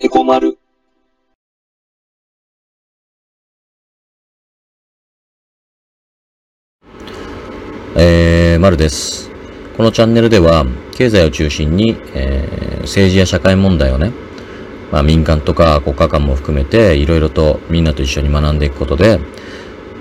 エコ丸。えー、まるです。このチャンネルでは、経済を中心に、えー政治や社会問題をね、まあ民間とか国家間も含めて、いろいろとみんなと一緒に学んでいくことで、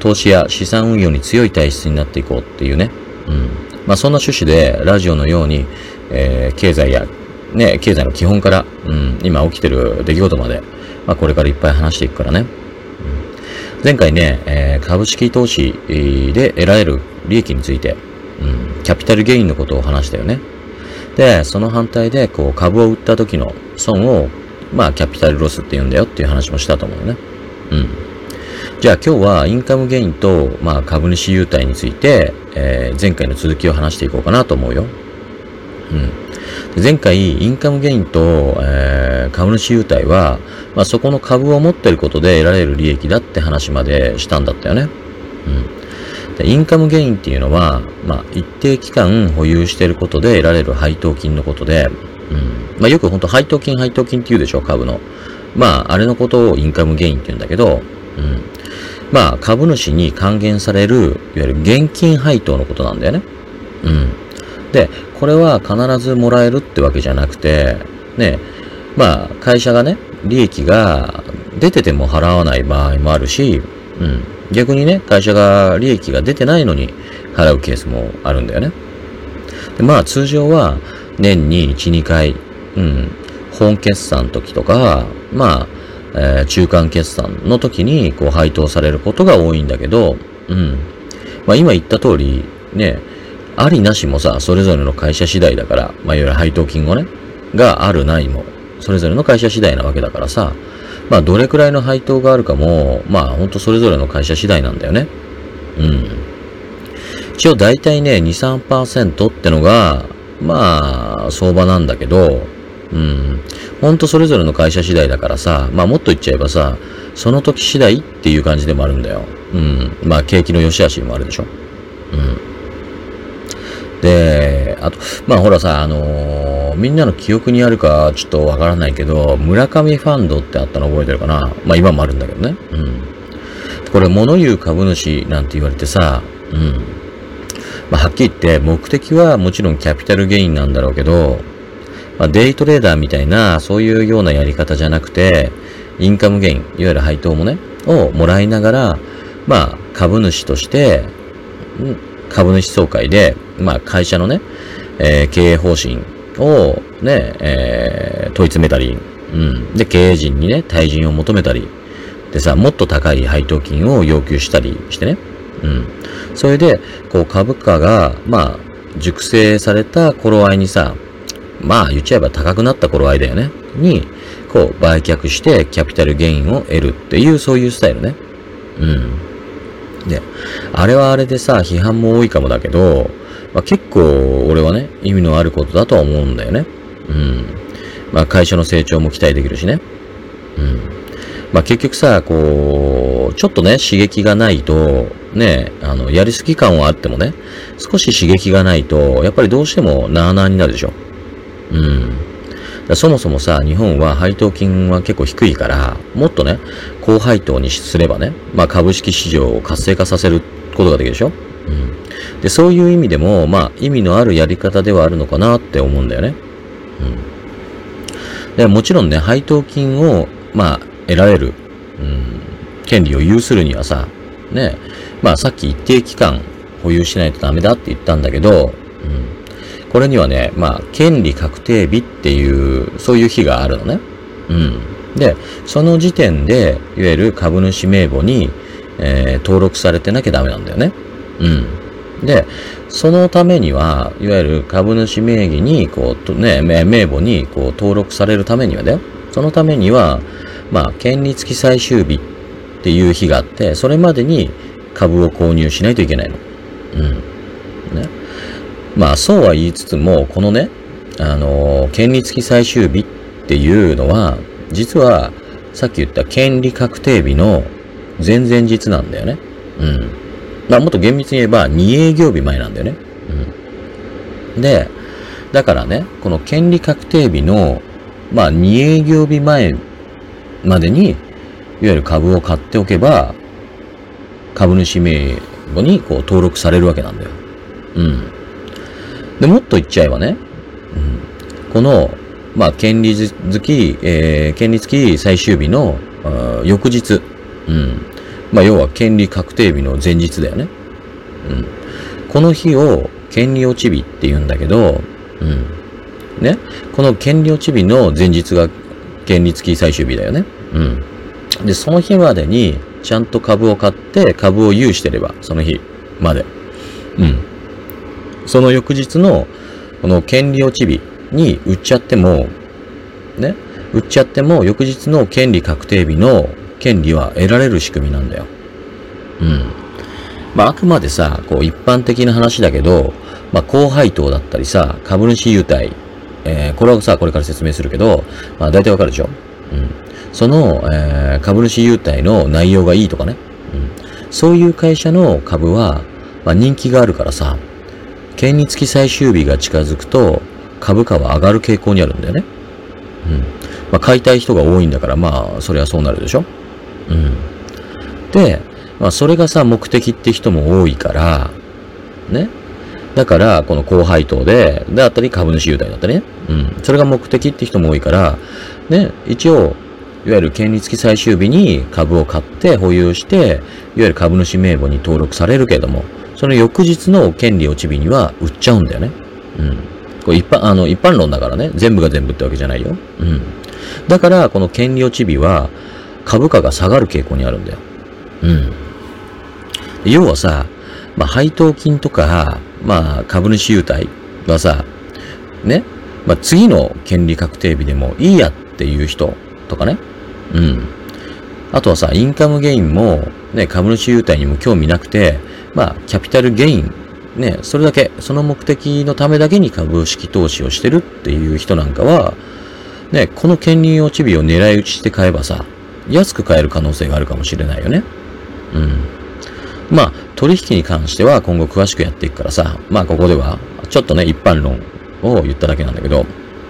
投資や資産運用に強い体質になっていこうっていうね。うん。まあそんな趣旨で、ラジオのように、えー経済や、ね、経済の基本から、うん、今起きてる出来事まで、まあこれからいっぱい話していくからね。前回ね、えー株式投資で得られる利益について、うん、キャピタルゲインのことを話したよね。で、その反対で、こう、株を売った時の損を、まあ、キャピタルロスって言うんだよっていう話もしたと思うよね。うん。じゃあ今日はインカムゲインと、まあ、株主優待について、えー前回の続きを話していこうかなと思うよ。うん。前回、インカムゲインと、えー株主優待は、まあ、そこの株を持ってることで得られる利益だって話までしたんだったよね。うん。でインカムゲインっていうのは、まあ、一定期間保有していることで得られる配当金のことで、うん。まあ、よく本当配当金配当金って言うでしょ、株の。まあ、あれのことをインカムゲインって言うんだけど、うん。まあ、株主に還元される、いわゆる現金配当のことなんだよね。で、これは必ずもらえるってわけじゃなくて、ね、まあ、会社がね、利益が出てても払わない場合もあるし、うん。逆にね、会社が利益が出てないのに払うケースもあるんだよね。でまあ、通常は年に1、2回、うん、本決算の時とか、まあ、えー中間決算の時にこう配当されることが多いんだけど、うん。まあ今言った通り、ね、ありなしもさ、それぞれの会社次第だから、まあいわゆる配当金をね、があるないも、それぞれの会社次第なわけだからさ、まあどれくらいの配当があるかも、まあほんとそれぞれの会社次第なんだよね。うん。一応大体ね、2、3%ってのが、まあ、相場なんだけど、うん。ほんとそれぞれの会社次第だからさ、まあもっと言っちゃえばさ、その時次第っていう感じでもあるんだよ。うん。まあ景気の良し悪しもあるでしょ。うん。で、あと、まあほらさ、あのーみんなの記憶にあるかちょっとわからないけど、村上ファンドってあったの覚えてるかな？まあ今もあるんだけどね。うん。これ物言う株主なんて言われてさ、うん。まあはっきり言って目的はもちろんキャピタルゲインなんだろうけど、まあデイトレーダーみたいなそういうようなやり方じゃなくて、インカムゲイン、いわゆる配当もね、をもらいながら、まあ株主として、株主総会で、まあ会社のね、えー経営方針をね、えー問い詰めたり、うん。で、経営陣にね、退陣を求めたり、でさ、もっと高い配当金を要求したりしてね。うん。それで、こう株価が、まあ、熟成された頃合いにさ、まあ言っちゃえば高くなった頃合いだよね。に、こう売却してキャピタルゲインを得るっていう、そういうスタイルね。うん。で、あれはあれでさ、批判も多いかもだけど、まあ、結構俺はね、意味のあることだとは思うんだよね。うん。まあ会社の成長も期待できるしね。うん。まあ結局さ、こう、ちょっとね、刺激がないと、ね、あの、やりすぎ感はあってもね、少し刺激がないと、やっぱりどうしてもなあなあになるでしょ。うん。そもそもさ、日本は配当金は結構低いから、もっとね、高配当にすればね、まあ株式市場を活性化させることができるでしょ？うん。で、そういう意味でも、まあ意味のあるやり方ではあるのかなって思うんだよね。うん。で、もちろんね、配当金を、まあ、得られる、うん、権利を有するにはさ、ね、まあさっき一定期間保有しないとダメだって言ったんだけど、うん。これにはね、まあ、権利確定日っていう、そういう日があるのね。うん。で、その時点で、いわゆる株主名簿に、えー登録されてなきゃダメなんだよね。うん。で、そのためには、いわゆる株主名義に、こう、とね、名簿に、こう、登録されるためにはだよ。そのためには、まあ、権利付き最終日っていう日があって、それまでに株を購入しないといけないの。うん。ね。まあ、そうは言いつつも、このね、あの、権利付き最終日っていうのは、実は、さっき言った権利確定日の前々日なんだよね。うん。まあ、もっと厳密に言えば、2営業日前なんだよね。うん。で、だからね、この権利確定日のまあ、2営業日前までに、いわゆる株を買っておけば、株主名簿にこう登録されるわけなんだよ。うん。で、もっと言っちゃえばね、うん、この、まあ、権利付き、えー、権利付き最終日の、翌日、うん。まあ、要は権利確定日の前日だよね。うん。この日を権利落ち日って言うんだけど、うん。ね。この権利落ち日の前日が権利付き最終日だよね。うん。で、その日までに、ちゃんと株を買って株を有してれば、その日まで。うん。その翌日の、この権利落ち日に売っちゃっても、ね。売っちゃっても、翌日の権利確定日の権利は得られる仕組みなんだよ。うん。まあ、あくまでさ、こう一般的な話だけど、まあ、高配当だったりさ、株主優待、えー、これはさ、これから説明するけど、まあ、大体わかるでしょ？うん。その、えー、株主優待の内容がいいとかね。うん。そういう会社の株は、まあ、人気があるからさ、権利付き最終日が近づくと、株価は上がる傾向にあるんだよね。うん。まあ、買いたい人が多いんだから、まあ、それはそうなるでしょうん。で、まあ、それがさ、目的って人も多いから、ね。だから、この高配当で、であったり株主優待だったりね。うん。それが目的って人も多いから、ね。一応、いわゆる権利付き最終日に株を買って保有して、いわゆる株主名簿に登録されるけれども、その翌日の権利落ち日には売っちゃうんだよね。うん。これ一般、あの、一般論だからね。全部が全部ってわけじゃないよ。うん。だから、この権利落ち日は、株価が下がる傾向にあるんだよ。うん。要はさ、まあ、配当金とか、まあ、株主優待はさ、ね、まあ、次の権利確定日でもいいやっていう人とかね。うん。あとはさ、インカムゲインも、ね、株主優待にも興味なくて、まあ、キャピタルゲイン、ね、それだけ、その目的のためだけに株式投資をしてるっていう人なんかは、ね、この権利落ち日を狙い撃ちして買えばさ、安く買える可能性があるかもしれないよね。うん。まあ、取引に関しては今後詳しくやっていくからさ、まあここでは、ちょっとね、一般論を言っただけなんだけど、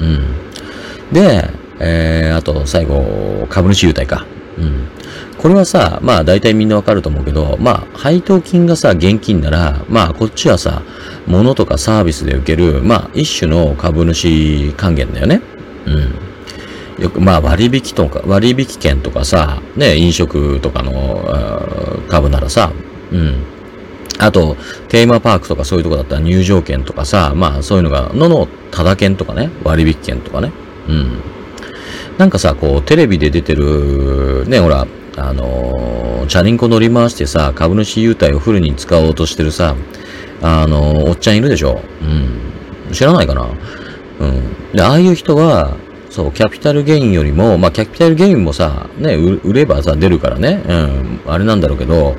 うん。で、えー、あと最後、株主優待か。うん。これはさ、まあ大体みんなわかると思うけど、まあ配当金がさ、現金なら、まあこっちはさ、物とかサービスで受ける、まあ一種の株主還元だよね。うん。よく、まあ割引とか、割引券とかさ、ね、飲食とかの株ならさ、うん。あと、テーマパークとかそういうとこだったら入場券とかさ、まあそういうのが、のの、ただ券とかね、割引券とかね。うん。なんかさ、こう、テレビで出てる、ね、ほら、あのー、チャリンコ乗り回してさ、株主優待をフルに使おうとしてるさ、あのー、おっちゃんいるでしょうん。知らないかなうん。で、ああいう人は、そう、キャピタルゲインよりも、まあ、キャピタルゲインもさ、ね、売ればさ、出るからね、うん、あれなんだろうけど、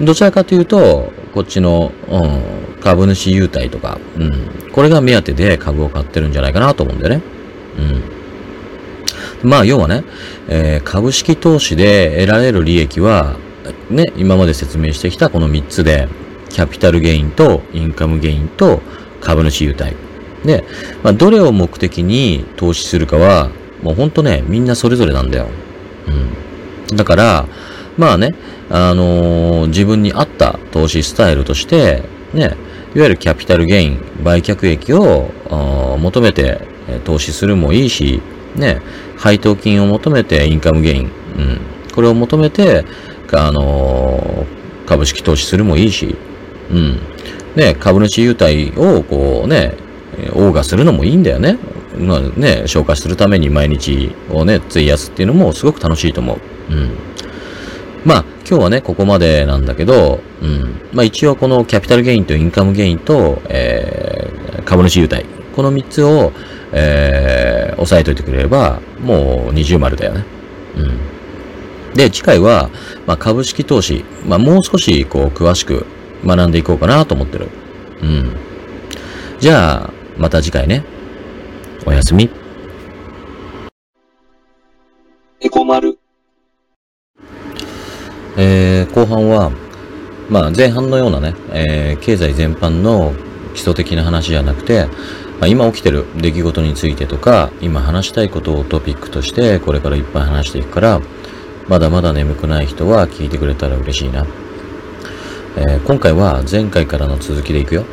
どちらかというと、こっちの、うん、株主優待とか、うん、これが目当てで株を買ってるんじゃないかなと思うんだよね。うん。まあ、要はね、えー、株式投資で得られる利益は、ね、今まで説明してきたこの3つで、キャピタルゲインとインカムゲインと株主優待。で、まあ、どれを目的に投資するかは、もうほんとね、みんなそれぞれなんだよ。うん。だから、まあね、あのー、自分に合った投資スタイルとして、ね、いわゆるキャピタルゲイン、売却益を求めて投資するもいいし、ね、配当金を求めてインカムゲイン、うん、これを求めて、あのー、株式投資するもいいし、うん、ね、株主優待をこうね、オーガするのもいいんだよね。まあね、消化するために毎日をね、費やすっていうのもすごく楽しいと思う。うん。まあ、今日はね、ここまでなんだけど、うん。まあ一応このキャピタルゲインとインカムゲインと、えー、株主優待。この3つを、えー、押さえといてくれれば、もう二重丸だよね。うん。で、次回は、まあ株式投資、まあもう少しこう詳しく学んでいこうかなと思ってる。うん。じゃあ、また次回ね。おやすみ。エコ丸。えー、後半は、まあ前半のようなね、えー、経済全般の基礎的な話じゃなくて、まあ、今起きてる出来事についてとか、今話したいことをトピックとしてこれからいっぱい話していくから、まだまだ眠くない人は聞いてくれたら嬉しいな。えー、今回は前回からの続きでいくよ。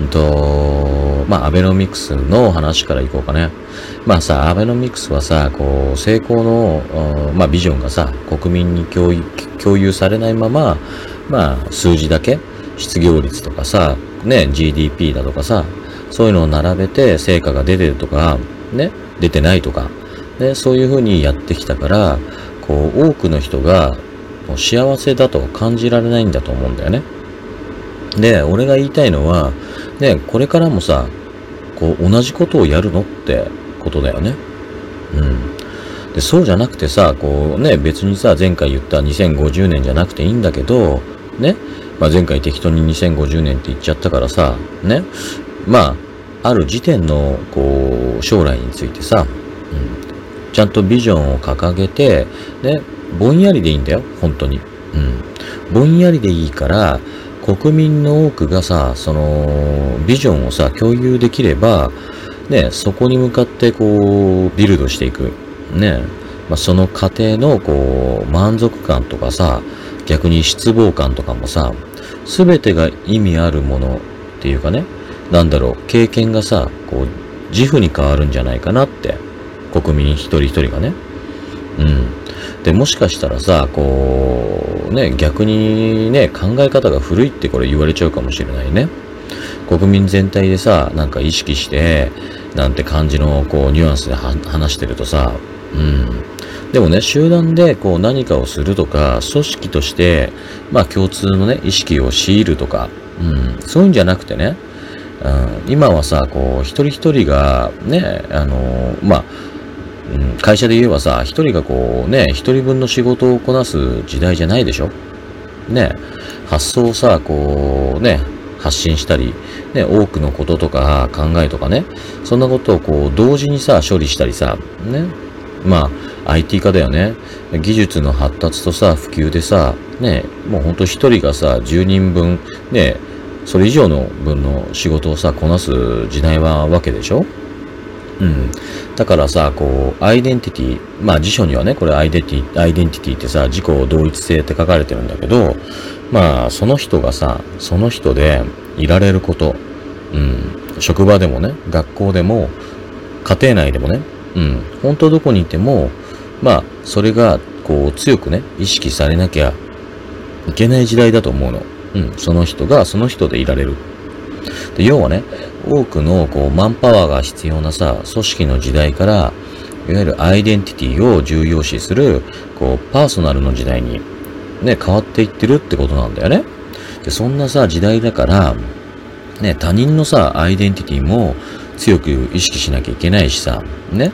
うんと、まあ、アベノミクスの話からいこうかね。まあさ、アベノミクスはさ、こう、成功の、まあ、ビジョンがさ、国民に共有されないまま、まあ、数字だけ、失業率とかさ、ね、GDP だとかさ、そういうのを並べて成果が出てるとか、ね、出てないとか、ね、そういうふうにやってきたから、こう、多くの人が幸せだと感じられないんだと思うんだよね。で、俺が言いたいのは、ね、これからもさ、こう、同じことをやるのってことだよね。うん。で、そうじゃなくてさ、こうね、別にさ、前回言った2050年じゃなくていいんだけど、ね、まあ、前回適当に2050年って言っちゃったからさ、ね、まあ、ある時点の、こう、将来についてさ、うん、ちゃんとビジョンを掲げて、ね、ぼんやりでいいんだよ、本当に。うん。ぼんやりでいいから、国民の多くがさ、その、ビジョンをさ、共有できれば、ね、そこに向かってこう、ビルドしていく。ね、まあ、その過程のこう、満足感とかさ、逆に失望感とかもさ、すべてが意味あるものっていうかね、なんだろう、経験がさ、こう、自負に変わるんじゃないかなって、国民一人一人がね。うん。で、もしかしたらさ、こう、ね、逆にね、考え方が古いってこれ言われちゃうかもしれないね。国民全体でさ、なんか意識して、なんて感じの、こう、ニュアンスで話してるとさ、うん。でもね、集団でこう何かをするとか、組織として、まあ共通のね、意識を強いるとか、うん、そういうんじゃなくてね、うん、今はさ、こう、一人一人が、ね、あのまあ、会社で言えばさ、一人がこうね、一人分の仕事をこなす時代じゃないでしょ？ね、発想をさ、こうね、発信したり、ね、多くのこととか考えとかね、そんなことをこう同時にさ、処理したりさ、ね、まあ、IT 化だよね。技術の発達とさ、普及でさ、ね、もうほんと一人がさ、10人分、ね、それ以上の分の仕事をさ、こなす時代はわけでしょ？うん。だからさ、こう、アイデンティティ、まあ辞書にはね、これアイデンティ、アイデンティティってさ、自己同一性って書かれてるんだけど、まあ、その人がさ、その人でいられること、うん、職場でもね、学校でも、家庭内でもね、うん、本当どこにいても、まあ、それが、こう、強くね、意識されなきゃいけない時代だと思うの。うん、その人がその人でいられる。で、要はね、多くのこうマンパワーが必要なさ、組織の時代から、いわゆるアイデンティティを重要視する、こう、パーソナルの時代に、ね、変わっていってるってことなんだよね。で、そんなさ、時代だから、ね、他人のさ、アイデンティティも強く意識しなきゃいけないしさ、ね、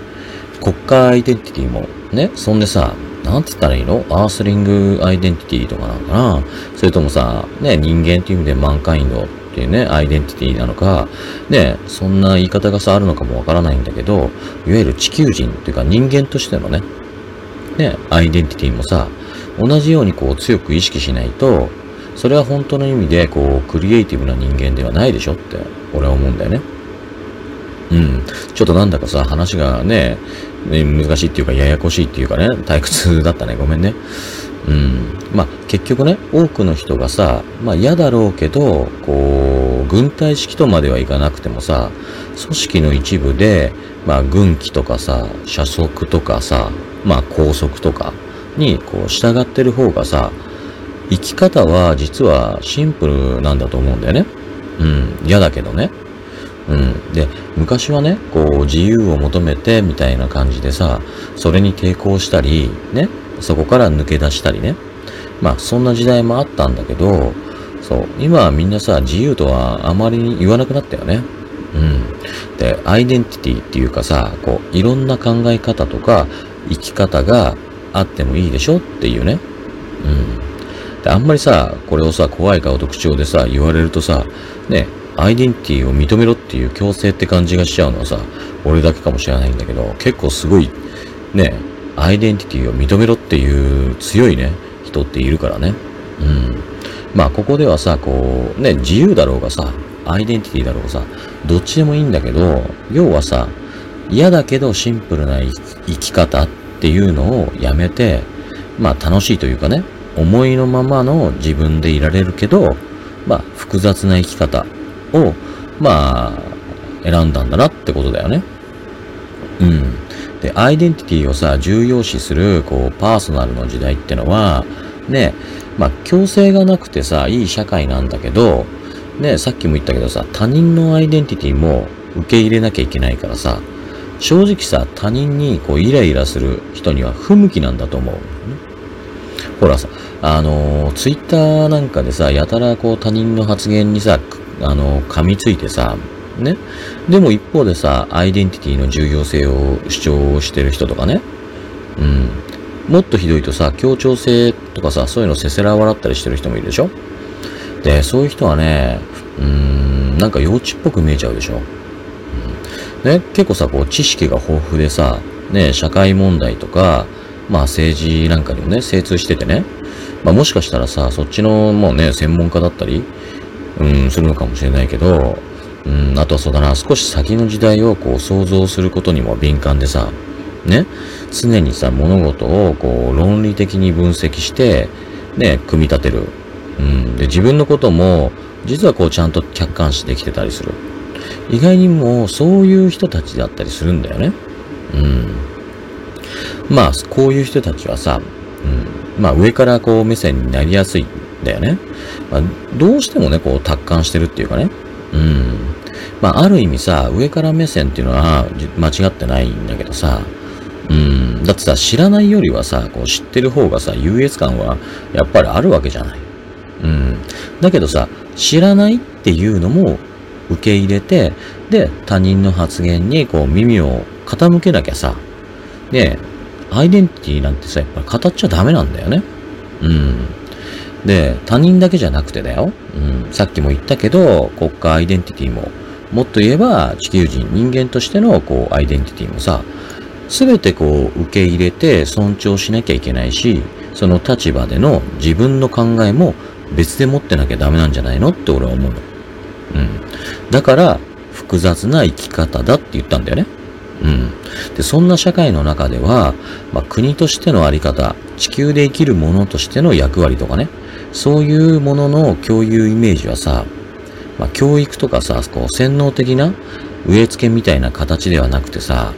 国家アイデンティティも、ね、そんでさ、なんつったらいいの？アースリングアイデンティティとかなのかな？それともさ、ね、人間っていう意味でマンカインドっていうね、アイデンティティなのか、ね、そんな言い方がさ、あるのかもわからないんだけど、いわゆる地球人っていうか人間としてのね、ね、アイデンティティもさ、同じようにこう強く意識しないと、それは本当の意味でこうクリエイティブな人間ではないでしょって俺は思うんだよね。うん。ちょっとなんだかさ、話がね、難しいっていうかややこしいっていうかね、退屈だったね。ごめんね。うん。まあ、結局ね、多くの人がさ、まあ嫌だろうけど、こう、軍隊式とまではいかなくてもさ、組織の一部で、まあ軍機とかさ、車速とかさ、まあ高速とかにこう従ってる方がさ、生き方は実はシンプルなんだと思うんだよね。うん。嫌だけどね。うん。で、昔はね、こう、自由を求めて、みたいな感じでさ、それに抵抗したり、ね、そこから抜け出したりね。まあ、そんな時代もあったんだけど、そう、今はみんなさ、自由とはあまり言わなくなったよね。うん。で、アイデンティティっていうかさ、こう、いろんな考え方とか、生き方があってもいいでしょっていうね。うん。で、あんまりさ、これをさ、怖い顔と口調でさ、言われるとさ、ね、アイデンティティを認めろっていう強制って感じがしちゃうのはさ、俺だけかもしれないんだけど、結構すごい、ね、アイデンティティを認めろっていう強いね、人っているからね。うん。まあ、ここではさ、こう、ね、自由だろうがさ、アイデンティティだろうがさ、どっちでもいいんだけど、要はさ、嫌だけどシンプルな生き方っていうのをやめて、まあ楽しいというかね、思いのままの自分でいられるけど、まあ複雑な生き方を、まあ、選んだんだなってことだよね。うん。で、アイデンティティをさ、重要視する、こう、パーソナルの時代ってのは、ね、まあ、強制がなくてさ、いい社会なんだけど、ね、さっきも言ったけどさ、他人のアイデンティティも受け入れなきゃいけないからさ、正直さ、他人にこうイライラする人には不向きなんだと思う。ほらさ、あのー、ツイッターなんかでさ、やたらこう他人の発言にさ、あの、噛みついてさ、ね。でも一方でさ、アイデンティティの重要性を主張してる人とかね。うん。もっとひどいとさ、協調性とかさ、そういうのせせら笑ったりしてる人もいるでしょで、そういう人はね、うーん、なんか幼稚っぽく見えちゃうでしょ、うん、ね、結構さ、こう、知識が豊富でさ、ね、社会問題とか、まあ政治なんかにもね、精通しててね、まあもしかしたらさ、そっちのもうね、専門家だったり、うん、するのかもしれないけど、うん、あとはそうだな、少し先の時代をこう想像することにも敏感でさ、ね、常にさ、物事をこう論理的に分析して、ね、組み立てる。うん、で、自分のことも、実はこうちゃんと客観視できてたりする。意外にもそういう人たちだったりするんだよね。うん。まあ、こういう人たちはさ、うん、まあ上からこう目線になりやすいだよね。まあ、どうしてもね、こう達観してるっていうかね。うん。まあ、ある意味さ、上から目線っていうのは間違ってないんだけどさ、うん。だってさ、知らないよりはさ、こう知ってる方がさ、優越感はやっぱりあるわけじゃない。うん。だけどさ、知らないっていうのも受け入れて、で、他人の発言にこう耳を傾けなきゃさ、ねアイデンティティなんてさ、やっぱり語っちゃダメなんだよね。うん。で、他人だけじゃなくてだよ。うん。さっきも言ったけど、国家アイデンティティも、もっと言えば地球人、人間としてのこうアイデンティティもさ、すべてこう受け入れて尊重しなきゃいけないし、その立場での自分の考えも別で持ってなきゃダメなんじゃないのって俺は思うの。うん。だから、複雑な生き方だって言ったんだよね。うん。で、そんな社会の中では、まあ、国としてのあり方、地球で生きる者としての役割とかね、そういうものの共有イメージはさ、まあ、教育とかさ、こう、洗脳的な植え付けみたいな形ではなくてさ、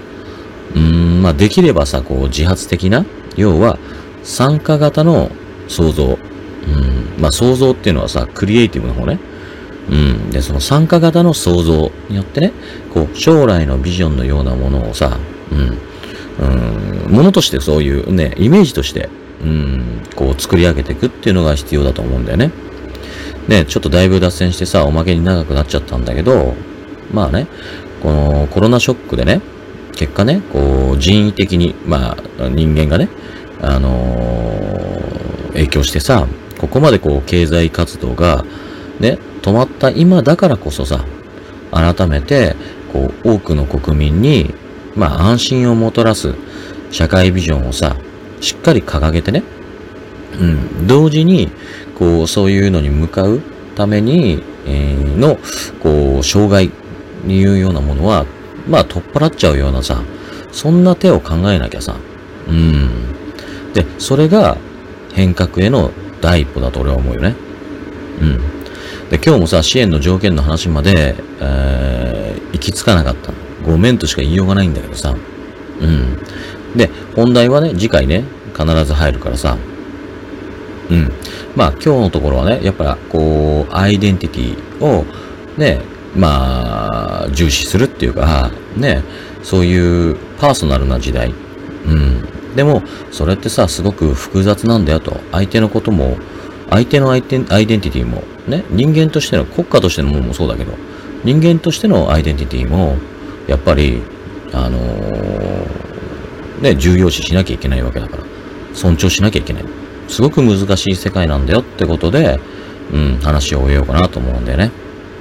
うーん、まあ、できればさ、こう、自発的な、要は、参加型の創造。うん、まあ、創造っていうのはさ、クリエイティブの方ね。うん。で、その参加型の創造によってね、こう、将来のビジョンのようなものをさ、うん、うん、ものとしてそういうね、イメージとして、うん、こう作り上げていくていうのが必要だと思うんだよね。ね、ちょっとだいぶ脱線してさ、おまけに長くなっちゃったんだけど、まあね、このコロナショックでね、結果ね、こう人為的に、まあ人間がね、あのー、影響してさ、ここまでこう経済活動がね、止まった今だからこそさ、改めて、こう多くの国民に、まあ安心をもたらす社会ビジョンをさ、しっかり掲げてね、うん、同時に、こう、そういうのに向かうために、えー、の、こう、障害にいうようなものは、まあ、取っ払っちゃうようなさ、そんな手を考えなきゃさ、うん。で、それが変革への第一歩だと俺は思うよね。うん。で、今日もさ、支援の条件の話まで、えー、行き着かなかった。ごめんとしか言いようがないんだけどさ。うん。で、本題はね、次回ね、必ず入るからさ。うん。まあ、今日のところはね、やっぱ、こう、アイデンティティを、ね、まあ、重視するっていうか、ね、そういうパーソナルな時代。うん。でも、それってさ、すごく複雑なんだよと。相手のことも、相手のアイデンティティも、ね、人間としての、国家としてのものもそうだけど、人間としてのアイデンティティも、やっぱり、あのー、ね、重要視しなきゃいけないわけだから、尊重しなきゃいけない。すごく難しい世界なんだよってことで、うん、話を終えようかなと思うんだよね。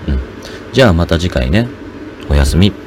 うん。じゃあまた次回ね。おやすみ。